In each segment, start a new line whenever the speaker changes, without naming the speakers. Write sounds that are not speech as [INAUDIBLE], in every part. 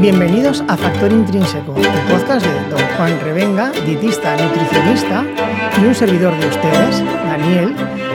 Bienvenidos a Factor Intrínseco, el podcast de Don Juan Revenga, dietista, nutricionista y un servidor de ustedes, Daniel,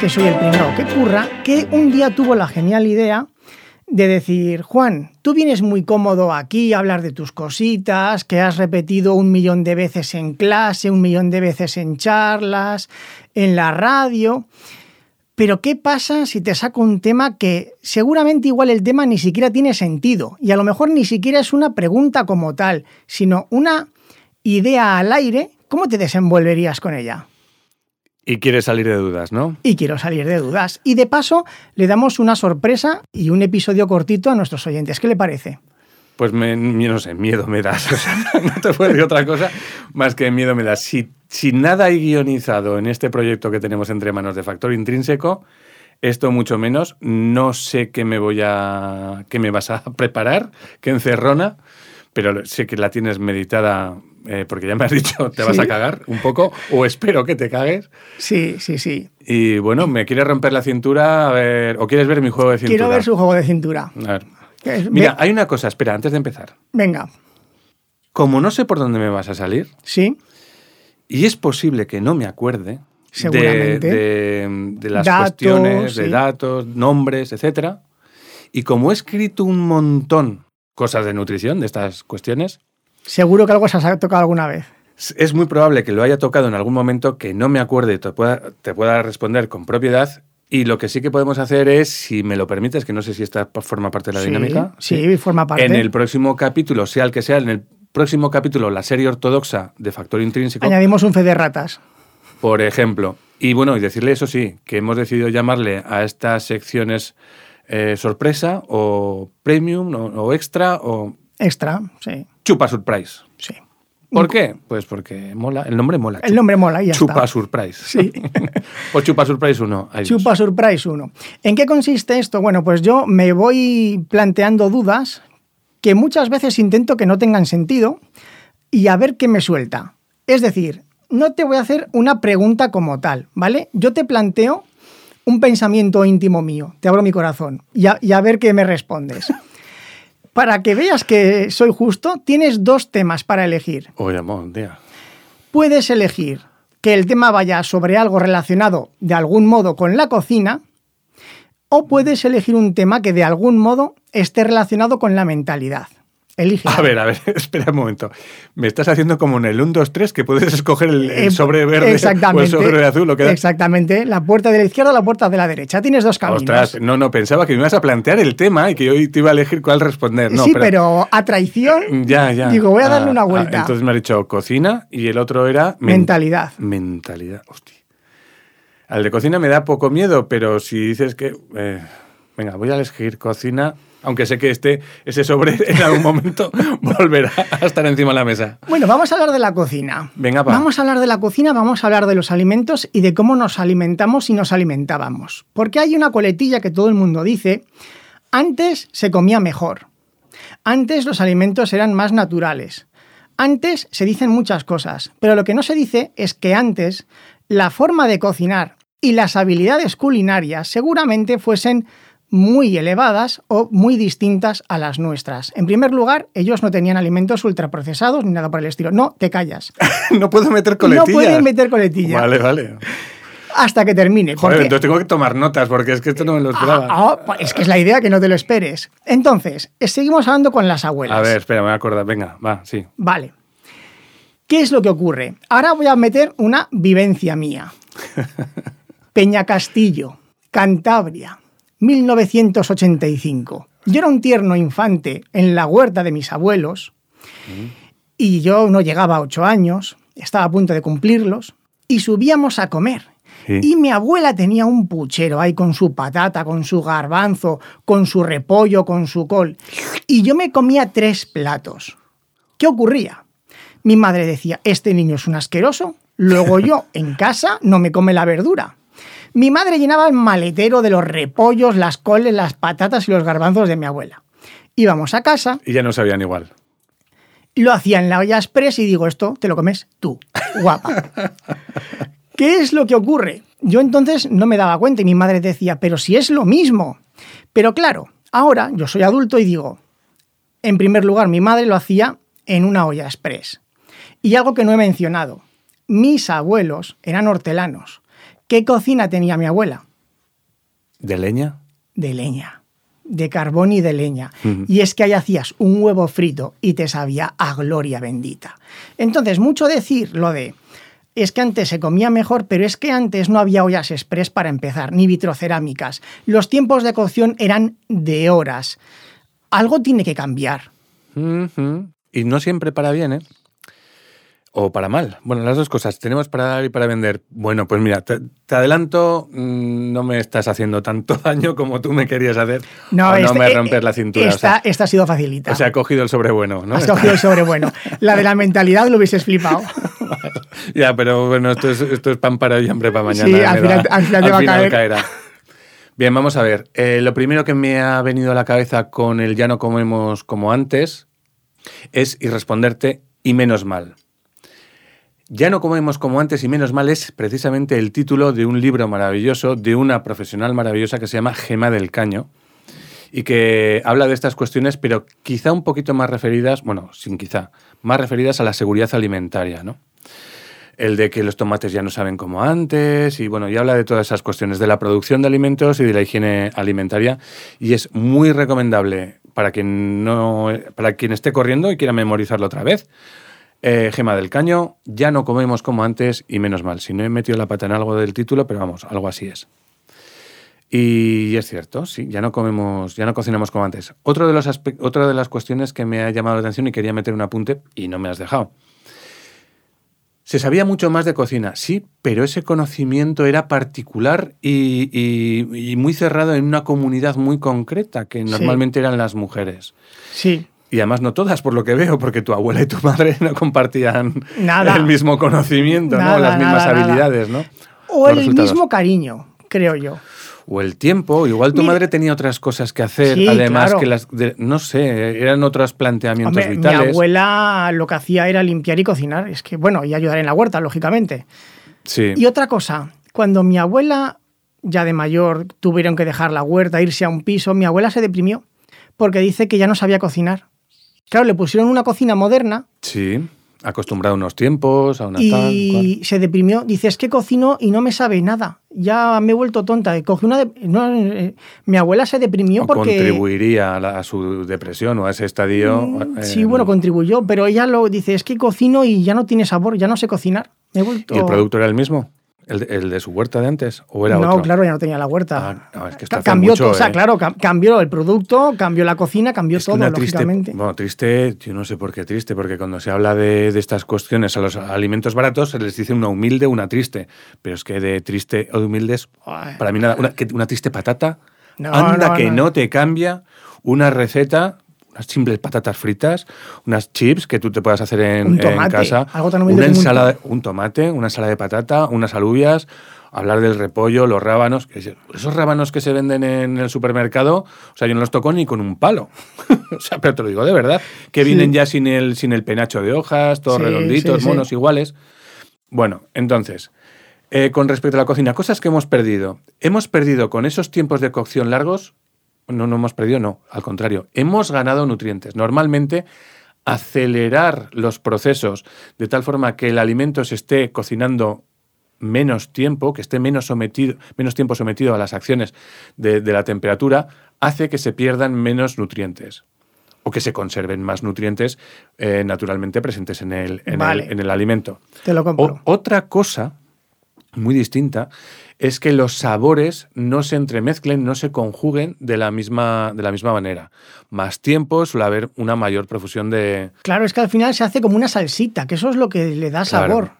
que soy el primero que curra, que un día tuvo la genial idea de decir, Juan, tú vienes muy cómodo aquí a hablar de tus cositas, que has repetido un millón de veces en clase, un millón de veces en charlas, en la radio. Pero ¿qué pasa si te saco un tema que seguramente igual el tema ni siquiera tiene sentido y a lo mejor ni siquiera es una pregunta como tal, sino una idea al aire? ¿Cómo te desenvolverías con ella?
Y quieres salir de dudas, ¿no?
Y quiero salir de dudas. Y de paso le damos una sorpresa y un episodio cortito a nuestros oyentes. ¿Qué le parece?
Pues me, no sé, miedo me das. [LAUGHS] O sea, no te puedo decir otra cosa más que miedo me das. Si, si nada hay guionizado en este proyecto que tenemos entre manos de Factor Intrínseco, esto mucho menos. No sé qué me voy a. qué me vas a [LAUGHS] preparar, qué encerrona, pero sé que la tienes meditada. eh, porque ya me has dicho, te vas
Sí.
a cagar un poco, o espero que te cagues.
Sí, sí, sí.
Y bueno, ¿me quieres romper la cintura? A ver, ¿o quieres ver mi juego de cintura?
Quiero ver su juego de cintura.
A ver. Mira,
ve-
hay una cosa, espera, antes de empezar.
Venga,
Como no sé por dónde me vas a salir,
sí.
y es posible que no me acuerde de-
Seguramente.
de, de las
Datos,
cuestiones, de datos, nombres, etcétera, y como he escrito un montón cosas de nutrición, de estas cuestiones,
Seguro que algo se ha tocado alguna vez.
es- es muy probable que lo haya tocado en algún momento que no me acuerde y te pueda, te pueda responder con propiedad. Y lo que sí que podemos hacer es, si me lo permites, que no sé si esta forma parte de la
Sí,
dinámica.
Sí, forma parte.
En el próximo capítulo, sea el que sea, en el próximo capítulo, la serie ortodoxa de Factor Intrínseco,
Añadimos un fe de ratas.
por ejemplo. Y bueno, y decirle eso sí, que hemos decidido llamarle a estas secciones eh, sorpresa o premium o, o extra o
Extra, sí,
chupa surprise.
sí.
¿Por qué? Pues porque mola, el nombre mola.
El nombre mola ya
Chupa
está.
surprise.
Sí. [LAUGHS]
o chupa surprise 1.
Chupa Surprise 1. ¿En qué consiste esto? Bueno, pues yo me voy planteando dudas que muchas veces intento que no tengan sentido y a ver qué me suelta. Es decir, no te voy a hacer una pregunta como tal, ¿vale? Yo te planteo un pensamiento íntimo mío, te abro mi corazón y a, y a ver qué me respondes. [LAUGHS] Para que veas que soy justo, tienes dos temas para elegir.
Oye, amor, tía.
Puedes elegir que el tema vaya sobre algo relacionado de algún modo con la cocina o puedes elegir un tema que de algún modo esté relacionado con la mentalidad. Elige.
A ver, a ver, [LAUGHS] espera un momento. Me estás haciendo como en el 1, 2, 3 que puedes escoger el, el
Eh,
sobre verde
exactamente, [LAUGHS]
o el sobre azul. Lo que da.
Exactamente. La puerta de la izquierda o la puerta de la derecha. Tienes dos caminos.
Ostras, no, no, pensaba que me ibas a plantear el tema y que hoy te iba a elegir cuál responder. No,
sí, pero a traición.
Ya, ya.
Digo, voy a darle
Ah,
una
ah,
vuelta.
entonces me ha dicho cocina y el otro era... men-
Mentalidad.
Mentalidad, hostia. Al de cocina me da poco miedo, pero si dices que... eh, venga, voy a elegir cocina, aunque sé que este, ese sobre [LAUGHS] en algún momento volverá a estar encima de la mesa.
Bueno, vamos a hablar de la cocina.
Venga, va.
Vamos a hablar de la cocina, vamos a hablar de los alimentos y de cómo nos alimentamos y nos alimentábamos. Porque hay una coletilla que todo el mundo dice, antes se comía mejor. Antes los alimentos eran más naturales. Antes se dicen muchas cosas, pero lo que no se dice es que antes la forma de cocinar y las habilidades culinarias seguramente fuesen muy elevadas o muy distintas a las nuestras. En primer lugar, ellos no tenían alimentos ultraprocesados ni nada por el estilo. No, te callas. [LAUGHS]
no puedo meter coletillas.
No pueden meter coletilla.
Vale, vale.
Hasta que termine.
Joder,
porque-
entonces tengo que tomar notas porque es que esto no me lo esperaba.
Ah, ah, es que es la idea que no te lo esperes. Entonces, eh, seguimos hablando con las abuelas.
a ver, espera, me voy a acordar. Venga, va, sí.
Vale. ¿Qué es lo que ocurre? Ahora voy a meter una vivencia mía. [LAUGHS] Peña Castillo, Cantabria, 1985. Yo era un tierno infante en la huerta de mis abuelos y yo no llegaba a ocho años, estaba a punto de cumplirlos y subíamos a comer.
Sí.
Y mi abuela tenía un puchero ahí con su patata, con su garbanzo, con su repollo, con su col. Y yo me comía tres platos. ¿Qué ocurría? Mi madre decía, este niño es un asqueroso, luego yo en casa no me come la verdura. Mi madre llenaba el maletero de los repollos, las coles, las patatas y los garbanzos de mi abuela. Íbamos a casa,
Y ya no sabían igual.
lo hacía en la olla express y digo, esto te lo comes tú, guapa. [LAUGHS] ¿Qué es lo que ocurre? Yo entonces no me daba cuenta y mi madre decía, pero si es lo mismo. Pero claro, ahora yo soy adulto y digo, En primer lugar, mi madre lo hacía en una olla express. Y algo que no he mencionado, mis abuelos eran hortelanos. ¿Qué cocina tenía mi abuela?
¿De leña?
De leña, de carbón y de leña. Y es que ahí hacías un huevo frito y te sabía a gloria bendita. Entonces, mucho decir lo de, es que antes se comía mejor, pero es que antes no había ollas express para empezar, ni vitrocerámicas. Los tiempos de cocción eran de horas. Algo tiene que cambiar.
Y no siempre para bien, ¿eh? O para mal. Bueno, las dos cosas. Tenemos para dar y para vender. Bueno, pues mira, te, te adelanto, mm, no me estás haciendo tanto [LAUGHS] daño como tú me querías hacer. o no
este-
me
eh,
rompes la cintura.
Esta,
o, sea,
esta ha sido facilita.
o sea, he cogido el sobrebueno, ¿no?
Has cogido el [LAUGHS] sobrebueno. La de la mentalidad lo hubieses flipado. [LAUGHS]
Ya, pero bueno, esto es, esto es pan para hoy hambre para mañana.
Sí, al final- al final te va a caer.
caerá. Bien, vamos a ver. Eh, lo primero que me ha venido a la cabeza con el ya no comemos como antes es y responderte y menos mal. Ya no comemos como antes y menos mal es precisamente el título de un libro maravilloso de una profesional maravillosa que se llama Gema del Caño y que habla de estas cuestiones, pero quizá un poquito más referidas, bueno, sin quizá, más referidas a la seguridad alimentaria, ¿no? El de que los tomates ya no saben como antes, y bueno, y habla de todas esas cuestiones, de la producción de alimentos y de la higiene alimentaria, y es muy recomendable para quien, no, para quien esté corriendo y quiera memorizarlo otra vez. Eh, Gema del Caño, ya no comemos como antes y menos mal. Si no he metido la pata en algo del título, pero vamos, algo así es. Y es cierto, sí, ya no comemos, ya no cocinamos como antes. Otro de los otra de las cuestiones que me ha llamado la atención y quería meter un apunte y no me has dejado. Se sabía mucho más de cocina, sí, pero ese conocimiento era particular y, y- y muy cerrado en una comunidad muy concreta, que
Sí.
normalmente eran las mujeres.
Sí.
Y además no todas, por lo que veo, porque tu abuela y tu madre [LAUGHS] no compartían
Nada.
el mismo conocimiento,
Nada,
¿no? Las mismas
nada,
habilidades, ¿no?
O
Los
el
resultados.
mismo cariño, creo yo.
O el tiempo, igual tu
Mira-
madre tenía otras cosas que hacer,
Sí,
además
claro.
que las, de- no sé, eran otros planteamientos
Hombre, mi
vitales.
abuela lo que hacía era limpiar y cocinar. Es que, bueno, y ayudar en la huerta, lógicamente.
Sí.
Y otra cosa, cuando mi abuela, ya de mayor, tuvieron que dejar la huerta, irse a un piso, mi abuela se deprimió porque dice que ya no sabía cocinar. Claro, le pusieron una cocina moderna
Sí, acostumbrado a unos tiempos, a una tal, cual.
y se deprimió. Dice, es que cocino y no me sabe nada. Ya me he vuelto tonta. Cogí una de- no, eh, mi abuela se deprimió
O
porque...
contribuiría a, la- a su depresión o a ese estadio.
Mm,
eh,
Sí, bueno, contribuyó, pero ella lo dice, es que cocino y ya no tiene sabor, ya no sé cocinar. Me he vuelto...
¿Y el producto era el mismo? ¿El, de- el de su huerta de antes? ¿O era
no,
otro?
claro, ya no tenía la huerta.
Ah, no, es que hace
cambió
mucho,
todo, o sea,
¿eh?
claro, cam- cambió el producto, cambió la cocina, cambió
Es
todo,
triste,
lógicamente.
bueno, triste, yo no sé por qué triste, porque cuando se habla de, de estas cuestiones a los alimentos baratos se les dice una humilde, una triste, pero es que de triste o de humildes, para mí nada, una, una triste patata,
No,
anda
no,
que
no.
te cambia una receta, unas simples patatas fritas, unas chips que tú te puedas hacer en,
Un
en
tomate,
casa,
algo tan humilde
una
un
ensalada, un tomate, una ensalada de patata, unas alubias, hablar del repollo, los rábanos, esos rábanos que se venden en el supermercado, o sea, yo no los toco ni con un palo. [LAUGHS] o sea, pero te lo digo de verdad, que
Sí.
vienen ya sin el, sin el penacho de hojas, todos
Sí,
redonditos,
sí.
monos iguales. Bueno, entonces, eh, con respecto a la cocina, cosas que hemos perdido. Hemos perdido con esos tiempos de cocción largos, no, no hemos perdido, no, al contrario, hemos ganado nutrientes. Normalmente, acelerar los procesos de tal forma que el alimento se esté cocinando menos tiempo, que esté menos, sometido, menos tiempo sometido a las acciones de, de la temperatura, hace que se pierdan menos nutrientes o que se conserven más nutrientes eh, naturalmente presentes en el, en
Vale.
el, en el alimento.
Te lo
O-
compro.
otra cosa muy distinta es que los sabores no se entremezclen, no se conjuguen de la misma, de la misma manera. Más tiempo suele haber una mayor profusión de,
Claro, es que al final se hace como una salsita, que eso es lo que le da
Claro.
sabor.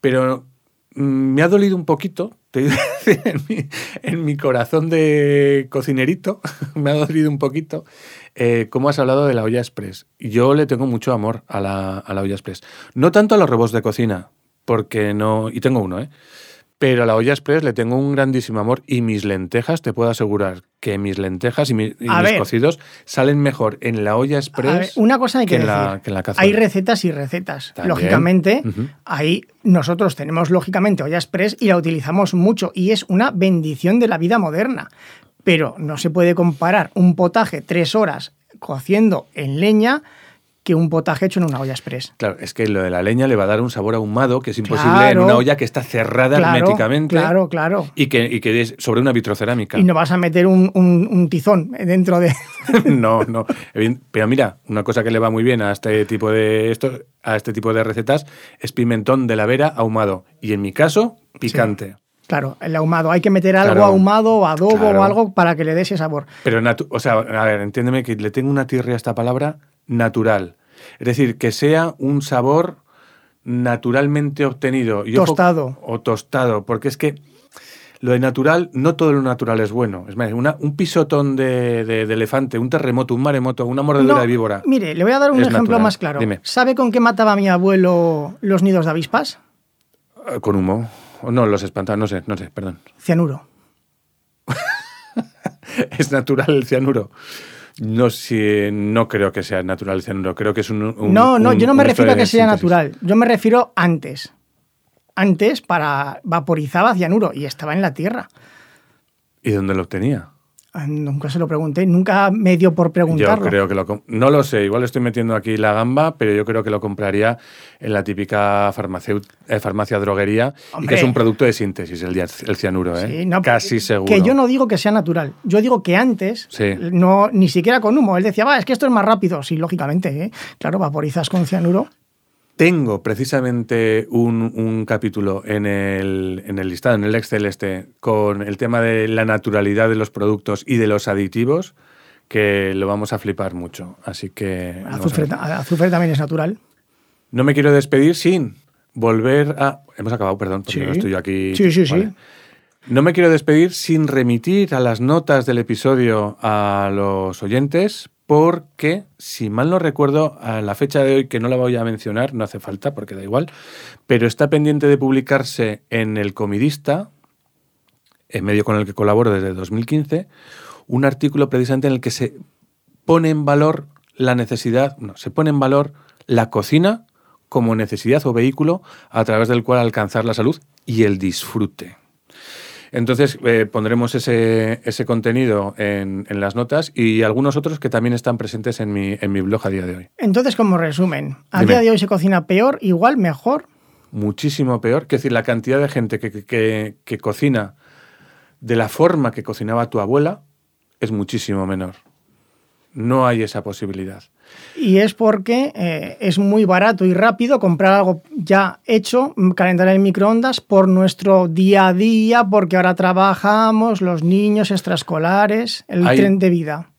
Pero mm, me ha dolido un poquito, te digo, [LAUGHS] en, mi, en mi corazón de cocinerito, [LAUGHS] me ha dolido un poquito eh, cómo has hablado de la olla express. Yo le tengo mucho amor a la, a la olla express. No tanto a los robots de cocina, porque no. Y tengo uno, ¿eh? Pero a la olla express le tengo un grandísimo amor y mis lentejas, te puedo asegurar que mis lentejas y, mi- y
A
mis
ver.
cocidos salen mejor en la olla
A ver,
express
una cosa hay que,
que en
decir.
la, que en la cazuela.
hay recetas y recetas.
También.
Lógicamente, ahí nosotros tenemos lógicamente olla express y la utilizamos mucho y es una bendición de la vida moderna. Pero no se puede comparar un potaje tres horas cociendo en leña que un potaje hecho en una olla express.
Claro, es que lo de la leña le va a dar un sabor ahumado que es imposible en una olla que está cerrada herméticamente.
Claro, claro.
Y que, y que es sobre una vitrocerámica.
Y no vas a meter un, un tizón dentro de. [LAUGHS]
no, no. Pero mira, una cosa que le va muy bien a este tipo de esto, a este tipo de recetas es pimentón de la vera ahumado. Y en mi caso, picante.
Claro, el ahumado. Hay que meter algo ahumado, adobo o algo para que le dé ese sabor.
Pero, o sea, a ver, entiéndeme que le tengo una tirria a esta palabra natural. Es decir, que sea un sabor naturalmente obtenido.
tostado.
O, tostado, porque es que lo de natural, no todo lo natural es bueno. Es más, un pisotón de, elefante, un terremoto, un maremoto, una mordedura de víbora.
Mire, le voy a dar un ejemplo más claro. ¿Sabe con qué mataba mi abuelo los nidos de avispas?
Eh, con humo. No, los espantaba, no sé, no sé, perdón.
Cianuro. [LAUGHS]
es natural el cianuro. No, si, no creo que sea natural el cianuro, creo que es un...
no, no, yo no me refiero a que sea natural, yo me refiero antes. Antes para vaporizaba cianuro y estaba en la tierra.
¿Y dónde lo obtenía?
Ah, nunca se lo pregunté, nunca me dio por preguntarlo.
Yo creo que lo no lo sé, igual estoy metiendo aquí la gamba, pero yo creo que lo compraría en la típica eh, farmacia droguería, y que es un producto de síntesis el, el cianuro, ¿eh? casi seguro.
Que yo no digo que sea natural, yo digo que antes, no ni siquiera con humo, él decía, va, es que esto es más rápido, sí, lógicamente, ¿eh? claro, vaporizas con cianuro.
Tengo precisamente un, capítulo en el, en el, listado, en el Excel este, con el tema de la naturalidad de los productos y de los aditivos, que lo vamos a flipar mucho. Así que...
Azufre, también es natural.
No me quiero despedir sin volver a... Hemos acabado, perdón, porque no estoy aquí...
Sí, sí, sí.
No me quiero despedir sin remitir a las notas del episodio a los oyentes porque, si mal no recuerdo, a la fecha de hoy, que no la voy a mencionar, no hace falta porque da igual, pero está pendiente de publicarse en El Comidista, en medio con el que colaboro desde 2015, un artículo precisamente en el que se pone en valor la necesidad, no, se pone en valor la cocina como necesidad o vehículo a través del cual alcanzar la salud y el disfrute. Entonces eh, pondremos ese, ese contenido en, en, las notas y algunos otros que también están presentes en mi, en mi blog a día de hoy.
Entonces, como resumen, ¿a día de hoy se cocina peor, igual, mejor?
Muchísimo peor. Es decir, la cantidad de gente que, que, que cocina de la forma que cocinaba tu abuela es muchísimo menor. No hay esa posibilidad.
Y es porque eh, es muy barato y rápido comprar algo ya hecho, calentar en microondas por nuestro día a día, porque ahora trabajamos, los niños extraescolares, el tren de vida.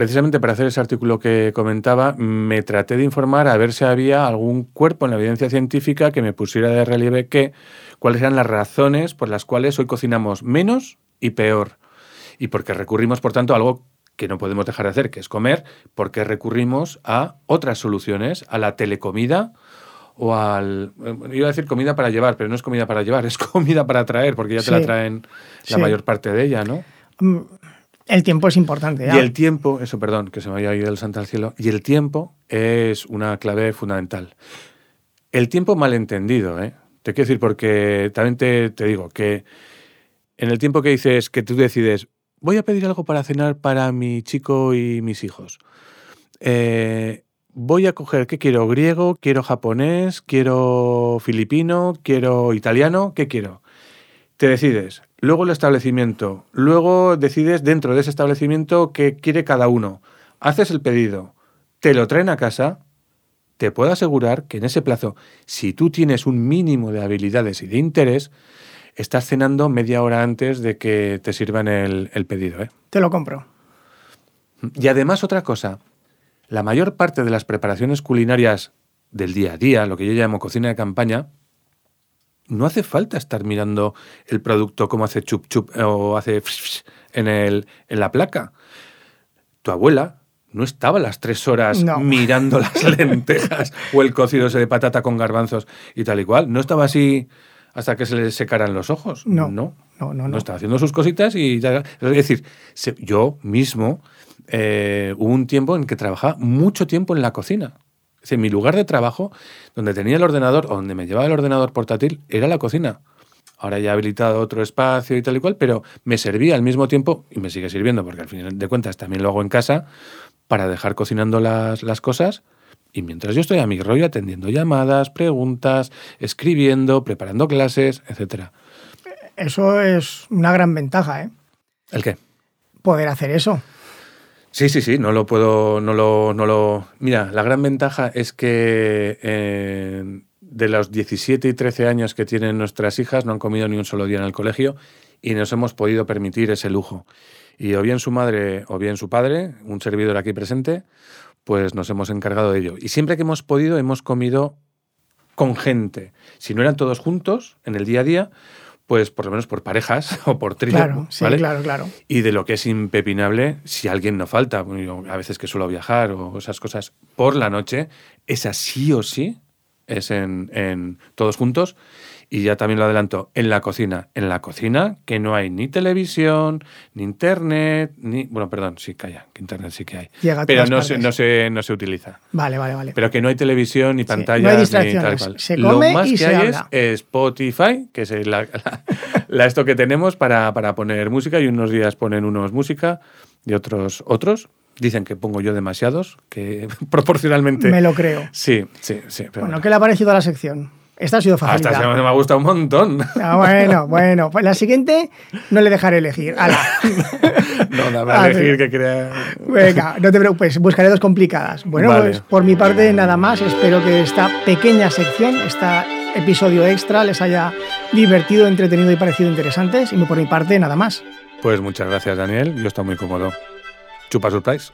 Precisamente para hacer ese artículo que comentaba, me traté de informar a ver si había algún cuerpo en la evidencia científica que me pusiera de relieve que cuáles eran las razones por las cuales hoy cocinamos menos y peor. Y porque recurrimos, por tanto, a algo que no podemos dejar de hacer, que es comer, porque recurrimos a otras soluciones, a la telecomida o al... Eh, iba a decir comida para llevar, pero no es comida para llevar, [LAUGHS] es comida para traer, porque ya te la traen la mayor parte de ella, ¿no?
Mm, el tiempo es importante.
Y el tiempo, eso, perdón, que se me haya ido el santo al cielo, y el tiempo es una clave fundamental. El tiempo malentendido, ¿eh? Te quiero decir, porque también te, te digo que en el tiempo que dices que tú decides, voy a pedir algo para cenar para mi chico y mis hijos. Eh, voy a coger, ¿qué quiero? ¿Griego? ¿Quiero japonés? ¿Quiero filipino? ¿Quiero italiano? ¿Qué quiero? Te decides. Luego el establecimiento. Luego decides dentro de ese establecimiento qué quiere cada uno. Haces el pedido. Te lo traen a casa. Te puedo asegurar que en ese plazo, si tú tienes un mínimo de habilidades y de interés, estás cenando media hora antes de que te sirvan el, pedido. ¿eh?
Te lo compro.
Y además otra cosa, la mayor parte de las preparaciones culinarias del día a día, lo que yo llamo cocina de campaña, no hace falta estar mirando el producto como hace chup chup o hace en, el, en la placa. Tu abuela no estaba las tres horas mirando las [LAUGHS] lentejas o el cocido ese de patata con garbanzos y tal y cual. No estaba así hasta que se le secaran los ojos.
No, no, no. No,
no, estaba haciendo sus cositas y Es decir, yo mismo eh, hubo un tiempo en que trabajaba mucho tiempo en la cocina. Es decir, mi lugar de trabajo, donde tenía el ordenador, o donde me llevaba el ordenador portátil, era la cocina. Ahora ya he habilitado otro espacio y tal y cual, pero me servía al mismo tiempo, y me sigue sirviendo, porque al final de cuentas también lo hago en casa, para dejar cocinando las, las cosas y mientras yo estoy a mi rollo atendiendo llamadas, preguntas, escribiendo, preparando clases, etcétera.
Eso es una gran ventaja, ¿eh?
¿El qué?
Poder hacer eso.
Sí, sí, sí, no lo puedo, no lo, no lo... Mira, la gran ventaja es que eh, de los 17 y 13 años que tienen nuestras hijas no han comido ni un solo día en el colegio y nos hemos podido permitir ese lujo. Y o bien su madre o bien su padre, un servidor aquí presente, pues nos hemos encargado de ello. Y siempre que hemos podido hemos comido con gente. Si no eran todos juntos en el día a día, pues por lo menos por parejas [LAUGHS] o por trío.
Claro, sí,
¿vale?
claro, claro.
Y de lo que es impepinable, si alguien no falta, yo a veces que suelo viajar o esas cosas por la noche, esa sí o sí es en, en todos juntos. Y ya también lo adelanto, en la cocina. En la cocina que no hay ni televisión, ni internet, ni... Bueno, perdón, sí, calla, que internet sí que hay.
Llega a
Pero no se, no, se, no se utiliza.
Vale, vale, vale.
Pero que no hay televisión, ni pantallas, ni tal cual.
Se come
Lo más
y
que
se
hay
habla.
es Spotify, que es la, la- la esto que tenemos para, para poner música y unos días ponen unos música y otros otros. Dicen que pongo yo demasiados, que [LAUGHS] proporcionalmente...
Me lo creo.
Sí, sí, sí. pero
Bueno, ¿qué le ha parecido a la sección? Esta ha sido
Hasta
facilidad.
se me ha gustado un montón.
Ah, bueno, [LAUGHS] bueno. Pues la siguiente no le dejaré elegir. Ala. [LAUGHS]
No, dame
Ah,
a elegir
pero-
que crea...
Venga, no te preocupes, buscaré dos complicadas. Bueno,
Vale.
pues por mi parte nada más. Espero que esta pequeña sección, este episodio extra, les haya divertido, entretenido y parecido interesantes. Y por mi parte nada más.
Pues muchas gracias, Daniel. Yo estoy muy cómodo. Chupa surprise.